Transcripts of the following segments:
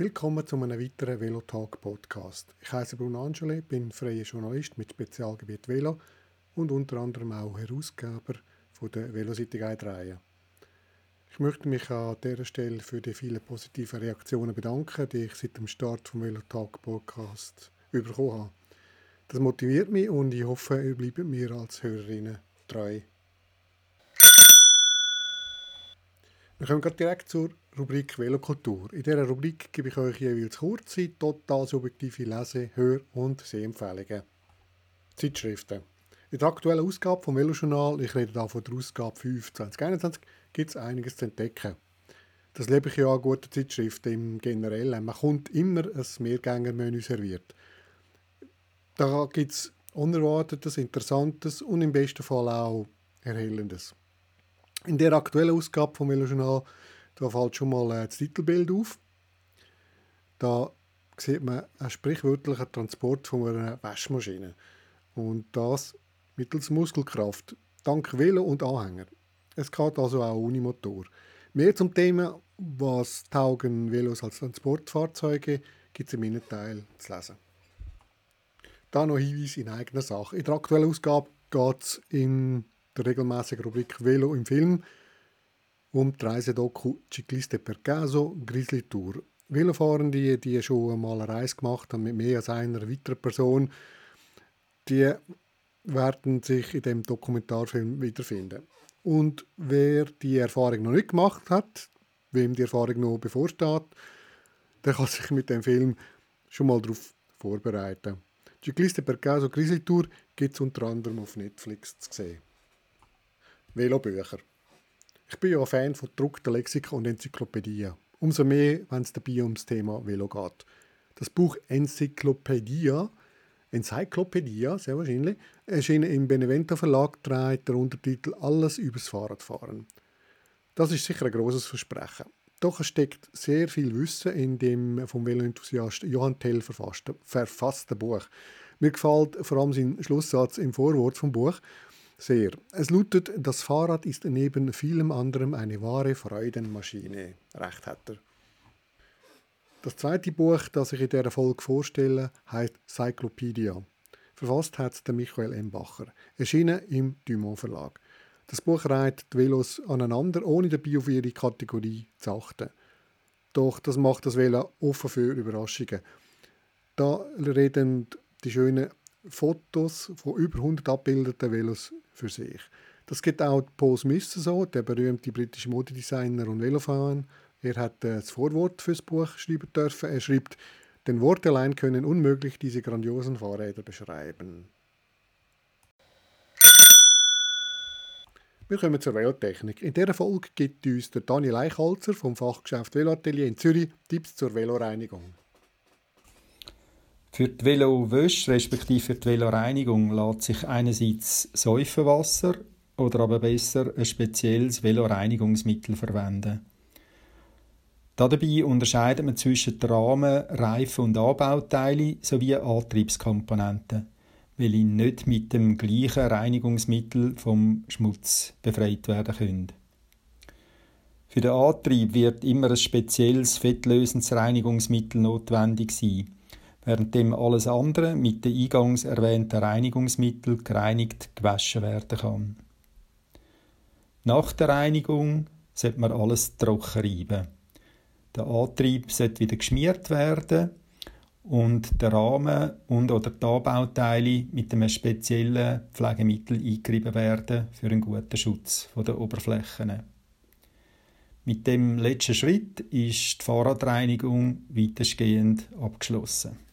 Willkommen zu einem weiteren Velotalk Podcast. Ich heiße Bruno Angeli, bin freier Journalist mit Spezialgebiet Velo und unter anderem auch Herausgeber von der Velocity Guide Reihe. Ich möchte mich an dieser Stelle für die vielen positiven Reaktionen bedanken, die ich seit dem Start vom Velotalk Podcast bekommen habe. Das motiviert mich und ich hoffe, ihr bleibt mir als Hörerinnen treu. Wir kommen direkt zur Rubrik Velokultur. In dieser Rubrik gebe ich euch jeweils kurze, total subjektive Lese-, Hör- und Sehempfehlungen. Zeitschriften. In der aktuellen Ausgabe vom Velojournal, ich rede da von der Ausgabe 5 2021, gibt es einiges zu entdecken. Das lebe ich ja an guten Zeitschriften im Generellen. Man kommt immer ein Mehrgängermenü serviert. Da gibt es Unerwartetes, Interessantes und im besten Fall auch Erhellendes. In der aktuellen Ausgabe vom Velojournal da fällt schon mal äh, das Titelbild auf. Da sieht man einen sprichwörtlichen Transport von einer Waschmaschine. Und das mittels Muskelkraft, dank Velo und Anhänger. Es geht also auch ohne Motor. Mehr zum Thema, was taugen Velos als Transportfahrzeuge, gibt es in meinem Teil zu lesen. Da noch Hinweis in eigener Sache. In der aktuellen Ausgabe geht es in der regelmäßigen Rubrik Velo im Film um die Reisedoku Cicliste per Caso Grizzly Tour. Velofahrende, die schon einmal eine Reise gemacht haben mit mehr als einer weiteren Person, die werden sich in dem Dokumentarfilm wiederfinden. Und wer die Erfahrung noch nicht gemacht hat, wem die Erfahrung noch bevorsteht, der kann sich mit dem Film schon mal darauf vorbereiten. Cicliste per Caso Grizzly Tour gibt es unter anderem auf Netflix zu sehen. Velobücher. Ich bin ja ein Fan von gedruckten Lexika und Enzyklopädien. Umso mehr, wenn es dabei ums Thema Velo geht. Das Buch Enzyklopädia, Enzyklopädia, sehr wahrscheinlich, erschien im Benevento Verlag, trägt der Untertitel Alles übers Fahrradfahren. Das ist sicher ein großes Versprechen. Doch es steckt sehr viel Wissen in dem vom Veloenthusiast Johann Tell verfassten, verfassten Buch. Mir gefällt vor allem sein Schlusssatz im Vorwort vom Buch, sehr. Es lautet, das Fahrrad ist neben vielem anderem eine wahre Freudenmaschine. Recht hat er. Das zweite Buch, das ich in dieser Folge vorstelle, heißt Cyclopedia. Verfasst hat der Michael M. Bacher. Erschienen im Dumont Verlag. Das Buch reiht die Velos aneinander, ohne dabei auf ihre Kategorie zu achten. Doch das macht das Velo offen für Überraschungen. Da reden die schönen Fotos von über 100 abbildeten Velos für sich. Das geht auch Paul Smith so, der berühmte britische Modedesigner und Velofahrer. Er hat äh, das Vorwort fürs Buch schreiben dürfen. Er schreibt, denn Worte allein können unmöglich diese grandiosen Fahrräder beschreiben. Wir kommen zur Velotechnik. In dieser Folge gibt uns der Daniel Eichholzer vom Fachgeschäft Veloatelier in Zürich Tipps zur Veloreinigung. Für die Velowäsche respektive für die Veloreinigung lässt sich einerseits Säufenwasser oder aber besser ein spezielles Veloreinigungsmittel verwenden. Dabei unterscheidet man zwischen Rahmen, Reifen und Anbauteilen sowie Antriebskomponenten, weil sie nicht mit dem gleichen Reinigungsmittel vom Schmutz befreit werden können. Für den Antrieb wird immer ein spezielles fettlösendes Reinigungsmittel notwendig sein währenddem alles andere mit den eingangs erwähnten Reinigungsmitteln gereinigt gewaschen werden kann. Nach der Reinigung sollte man alles trocken reiben. Der Antrieb sollte wieder geschmiert werden und der Rahmen und oder die Anbauteile mit einem speziellen Pflegemittel eingerieben werden für einen guten Schutz der Oberflächen. Mit dem letzten Schritt ist die Fahrradreinigung weitestgehend abgeschlossen.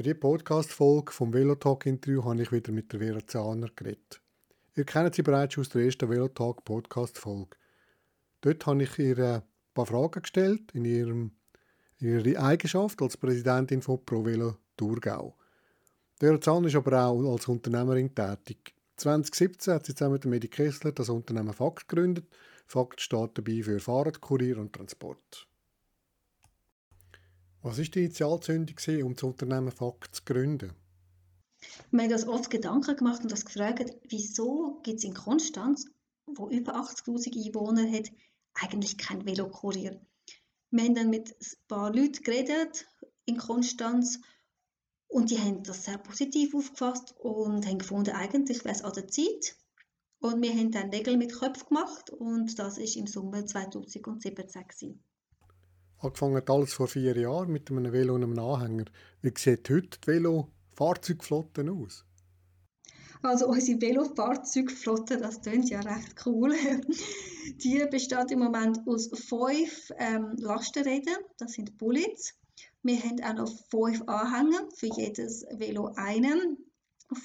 Für die Podcast-Folge vom Velotalk-Interview habe ich wieder mit der Vera Zahner geredet. Ihr kennt sie bereits aus der ersten Velotalk-Podcast-Folge. Dort habe ich ihr ein paar Fragen gestellt in, ihrem, in ihrer Eigenschaft als Präsidentin von ProVelo Thurgau. Vera Zahner ist aber auch als Unternehmerin tätig. 2017 hat sie zusammen mit Medi Kessler das Unternehmen Fakt gegründet. Fakt steht dabei für Fahrradkurier und Transport. Was war die Initialzündung, um das Unternehmen Fakt zu gründen? Wir haben uns oft Gedanken gemacht und uns gefragt, wieso gibt es in Konstanz, wo über 80.000 Einwohner hat, eigentlich kein Velokurier. Wir haben dann mit ein paar Leuten geredet in Konstanz und die haben das sehr positiv aufgefasst und haben gefunden, eigentlich wäre es an der Zeit. Und wir haben dann Nägel mit Köpfen gemacht und das ist im Sommer 2017 gewesen. Angefangen alles vor vier Jahren mit einem Velo und einem Anhänger. Wie sieht heute die Velo-Fahrzeugflotte aus? Also unsere Velo-Fahrzeugflotte, das klingt ja recht cool. Die besteht im Moment aus fünf ähm, Lastenrädern, das sind Bullets. Wir haben auch noch fünf Anhänger, für jedes Velo einen.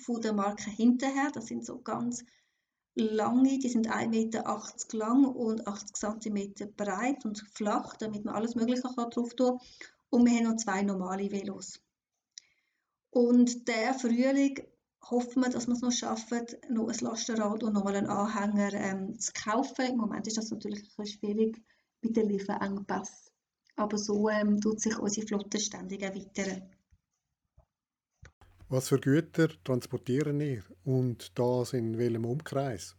Von der Marke hinterher, das sind so ganz lange, die sind 1,80 Meter lang und 80 cm breit und flach, damit man alles Mögliche drauf tun kann. Und wir haben noch zwei normale Velos. Und der Frühling hoffen wir, dass wir es noch schaffen, noch ein Lastenrad und nochmal einen Anhänger ähm, zu kaufen. Im Moment ist das natürlich ein bisschen schwierig mit den Lieferengpässen. Aber so ähm, tut sich unsere Flotte ständig erweitern. Was für Güter transportieren ihr und das in welchem Umkreis?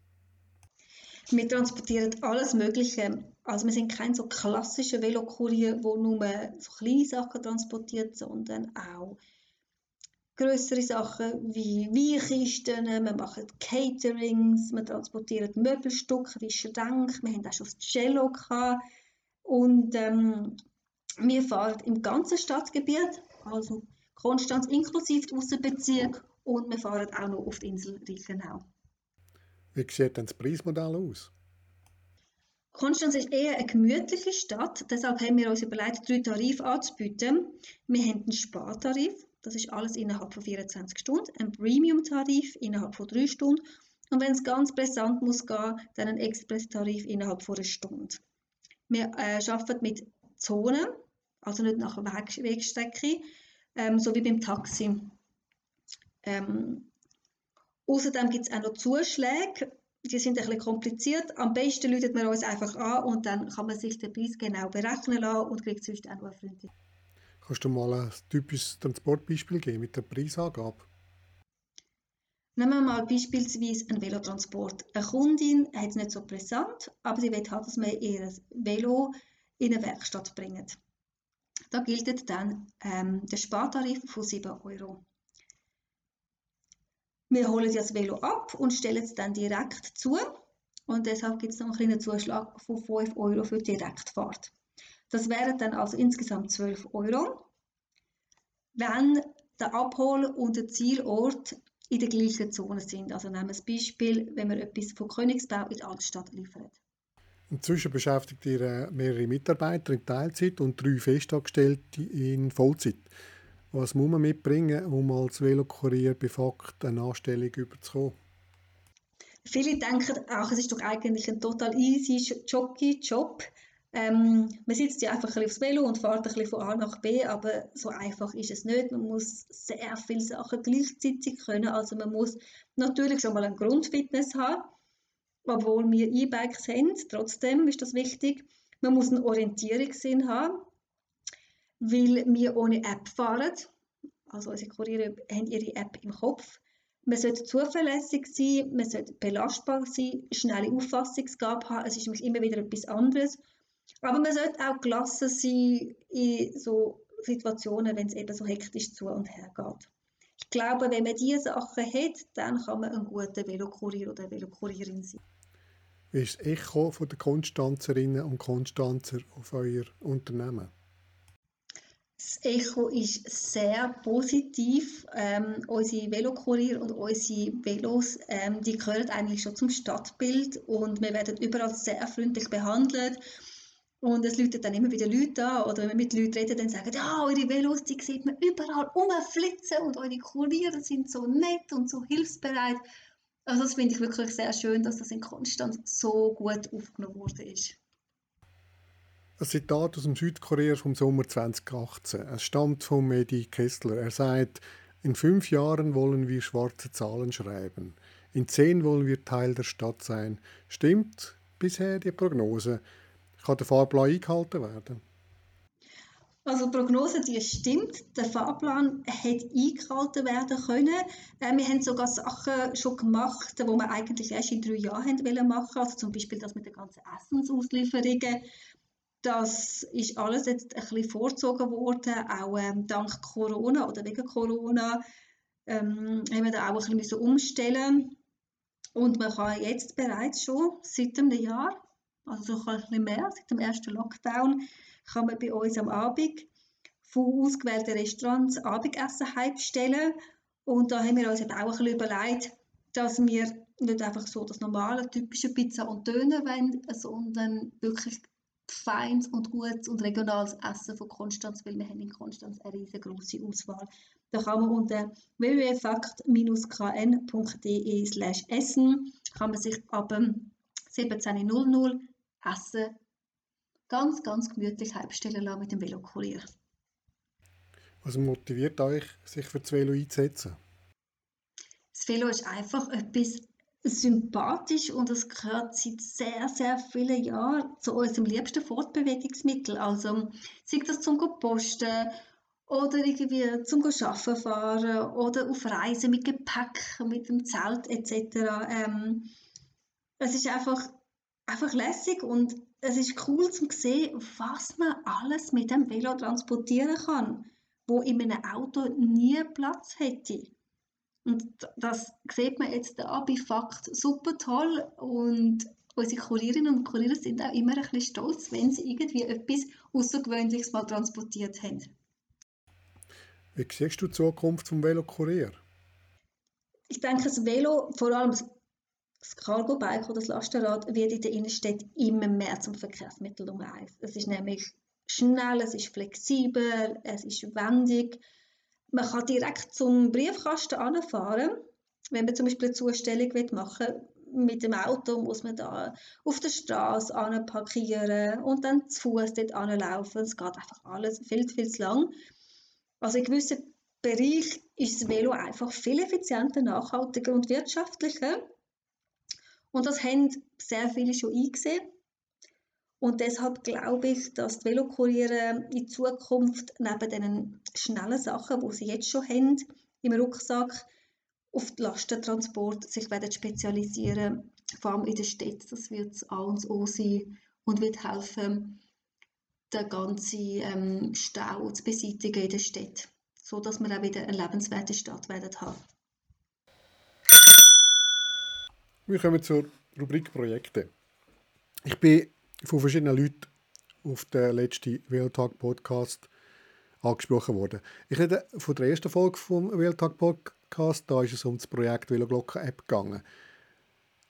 Wir transportieren alles Mögliche. Also wir sind kein so klassischer Velokurier, wo nur so kleine Sachen transportiert, sondern auch größere Sachen wie Weinkisten, wir machen Caterings, wir transportieren Möbelstücke wie Schränke, wir haben auch schon das Cello gehabt. und ähm, wir fahren im ganzen Stadtgebiet, also Konstanz inklusive Aussenbezirk und wir fahren auch noch auf die Insel Reichenau. Wie sieht denn das Preismodell aus? Konstanz ist eher eine gemütliche Stadt, deshalb haben wir uns überlegt, drei Tarife anzubieten. Wir haben einen Spartarif, das ist alles innerhalb von 24 Stunden, einen Premium-Tarif innerhalb von drei Stunden und wenn es ganz brisant muss gehen, dann einen Express-Tarif innerhalb von einer Stunde. Wir äh, arbeiten mit Zonen, also nicht nach Weg Wegstrecke, ähm, so wie beim Taxi. Ähm, außerdem gibt es auch noch Zuschläge, die sind ein bisschen kompliziert. Am besten läutet man uns einfach an und dann kann man sich den Preis genau berechnen lassen und kriegt sonst auch noch eine Freundin. Kannst du mal ein typisches Transportbeispiel geben mit der Preisangabe? Nehmen wir mal beispielsweise einen Velotransport. Eine Kundin hat es nicht so brisant, aber sie will halt, dass wir ihr Velo in eine Werkstatt bringen. Da gilt dann ähm, der Spartarif von 7 Euro. Wir holen das Velo ab und stellen es dann direkt zu. Und deshalb gibt es noch einen kleinen Zuschlag von 5 Euro für die Direktfahrt. Das wären dann also insgesamt 12 Euro, wenn der Abhol- und der Zielort in der gleichen Zone sind. Also nehmen wir das Beispiel, wenn wir etwas von Königsbau in die Altstadt liefern. Inzwischen beschäftigt ihr äh, mehrere Mitarbeiter in Teilzeit und drei Festangestellte in Vollzeit. Was muss man mitbringen, um als Velokurier bei Fakt eine Anstellung überzukommen? Viele denken auch, es ist doch eigentlich ein total easy, jockey Job. Ähm, man sitzt ja einfach ein aufs Velo und fährt ein bisschen von A nach B, aber so einfach ist es nicht. Man muss sehr viele Sachen gleichzeitig können. Also man muss natürlich schon mal eine Grundfitness haben obwohl wir E-Bikes haben. Trotzdem ist das wichtig. Man muss einen Orientierungssinn haben, weil wir ohne App fahren. Also unsere Kuriere haben ihre App im Kopf. Man sollte zuverlässig sein, man sollte belastbar sein, schnelle Auffassungsgabe haben. Es ist nämlich immer wieder etwas anderes. Aber man sollte auch gelassen sein in so Situationen, wenn es eben so hektisch zu und her geht. Ich glaube, wenn man diese Sachen hat, dann kann man ein guter Velokurier oder Velokurierin sein. Wie ist das Echo von der Konstanzerinnen und Konstanzer auf euer Unternehmen? Das Echo ist sehr positiv. Ähm, unsere Velokurier und unsere Velos, ähm, die gehören eigentlich schon zum Stadtbild und wir werden überall sehr freundlich behandelt. Und es läutet dann immer wieder Leute an, oder wenn wir mit Leuten reden, dann sagen, ja, eure Velos, die sieht man überall rumflitzen und eure Kuriere sind so nett und so hilfsbereit. Also das finde ich wirklich sehr schön, dass das in Konstanz so gut aufgenommen wurde. Ein Zitat aus dem Südkorea vom Sommer 2018. Es stammt von Medi Kessler. Er sagt, in fünf Jahren wollen wir schwarze Zahlen schreiben. In zehn wollen wir Teil der Stadt sein. Stimmt bisher die Prognose? Kann der Fahrplan eingehalten werden? Also die Prognose, die stimmt. Der Fahrplan hätte eingehalten werden können. Äh, wir haben sogar Sachen schon gemacht, die wir eigentlich erst in drei Jahren wollen machen. Also zum Beispiel das mit den ganzen Essensauslieferungen. Das ist alles jetzt ein bisschen vorgezogen worden, auch ähm, dank Corona oder wegen Corona ähm, haben wir da auch ein bisschen umstellen und man kann jetzt bereits schon seit einem Jahr, also so ein bisschen mehr, seit dem ersten Lockdown, kann man bei uns am Abend von ausgewählten Restaurants Abendessen heimstellen. Und da haben wir uns auch ein bisschen überlegt, dass wir nicht einfach so das normale, typische Pizza und Döner wollen, sondern wirklich feines und gutes und regionales Essen von Konstanz, weil wir haben in Konstanz eine riesengroße Auswahl. Da kann man unter www.fakt-kn.de slash essen kann man sich ab 17.00 Essen ganz, ganz gemütlich heimstellen lassen mit dem Velokurier. Was motiviert euch, sich für das Velo einzusetzen? Das Velo ist einfach etwas sympathisch und es gehört seit sehr, sehr vielen Jahren zu unserem liebsten Fortbewegungsmittel. Also sei das zum Posten oder irgendwie zum Arbeiten fahren oder auf Reisen mit Gepäck, mit dem Zelt etc. Ähm, es ist einfach, einfach lässig und es ist cool zu sehen, was man alles mit dem Velo transportieren kann, wo in einem Auto nie Platz hätte. Und das sieht man jetzt da bei Fakt super toll und unsere Kurierinnen und Kurier sind auch immer ein bisschen stolz, wenn sie irgendwie etwas Außergewöhnliches mal transportiert haben. Wie siehst du die Zukunft vom Velokurier? Ich denke, das Velo, vor allem das Cargo-Bike oder das Lastenrad, wird in der Innenstadt immer mehr zum Verkehrsmittel Nummer eins. Es ist nämlich schnell, es ist flexibel, es ist wendig. Man kann direkt zum Briefkasten anfahren. Wenn man zum Beispiel eine Zustellung machen will, mit dem Auto muss man da auf der Straße parkieren und dann zu Fuß dort anlaufen. Es geht einfach alles viel, viel zu lang. Also in gewissen Bereichen ist das Velo einfach viel effizienter, nachhaltiger und wirtschaftlicher. Und das haben sehr viele schon eingesehen. Und deshalb glaube ich, dass die Velokuriere in Zukunft neben den schnellen Sachen, die sie jetzt schon haben, im Rucksack, auf den Lastentransport sich werden spezialisieren, vor allem in der Stadt. Das wird das A und O sein und wird helfen, den ganzen ähm, Stau zu beseitigen in der Stadt, sodass wir auch wieder eine lebenswerte Stadt werden haben. Wir kommen zur Rubrik Projekte. Ich bin von verschiedenen Leuten auf den letzten Welttag Podcast angesprochen worden. Ich rede von der ersten Folge vom Welttag Podcast. Da ist es um das Projekt Veloglocken App gegangen.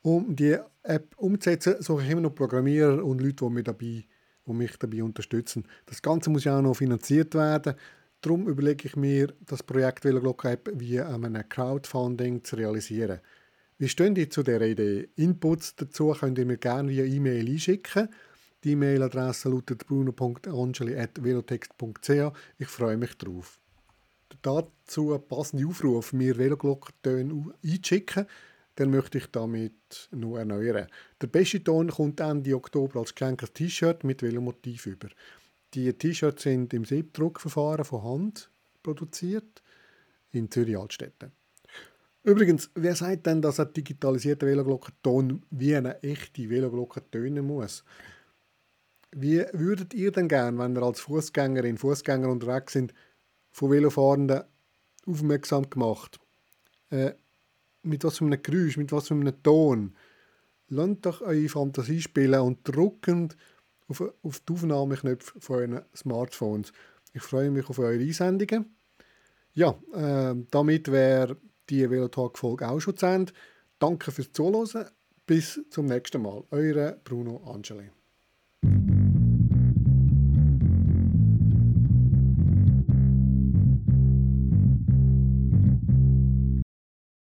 Um die App umzusetzen, suche ich immer noch Programmierer und Leute, die mir dabei die mich dabei unterstützen. Das Ganze muss ja auch noch finanziert werden. Darum überlege ich mir, das Projekt Veloglock App via einem Crowdfunding zu realisieren. Wie stehen ihr zu dieser Idee? Inputs dazu könnt ihr mir gerne via E-Mail einschicken. Die E-Mail-Adresse lautet bruno.angeli.velotext.ch. Ich freue mich drauf. Dazu passende Aufruf, mir Veloglocktöne einzuschicken, dann möchte ich damit noch erneuern. Der beste Ton kommt Ende Oktober als Geschenk ein T-Shirt mit Velomotiv über. Die T-Shirts sind im Siebdruckverfahren von Hand produziert in Zürich Altstädte. Übrigens, wer sagt denn, dass ein digitalisierter Veloglockenton wie eine echte Veloglocke tönen muss? Wie würdet ihr denn gern, wenn ihr als Fußgängerin, Fußgänger unterwegs sind, von Velofahrenden aufmerksam gemacht? Äh, mit was für einem Geräusch, mit was für einem Ton. Lasst doch eure Fantasie spielen und drückend auf, auf die Aufnahmeknöpfe von euren Smartphones. Ich freue mich auf eure Einsendungen. Ja, äh, damit wäre die Velotalk-Folge auch schon zu Ende. Danke fürs Zuhören. Bis zum nächsten Mal. Eure Bruno Angeli.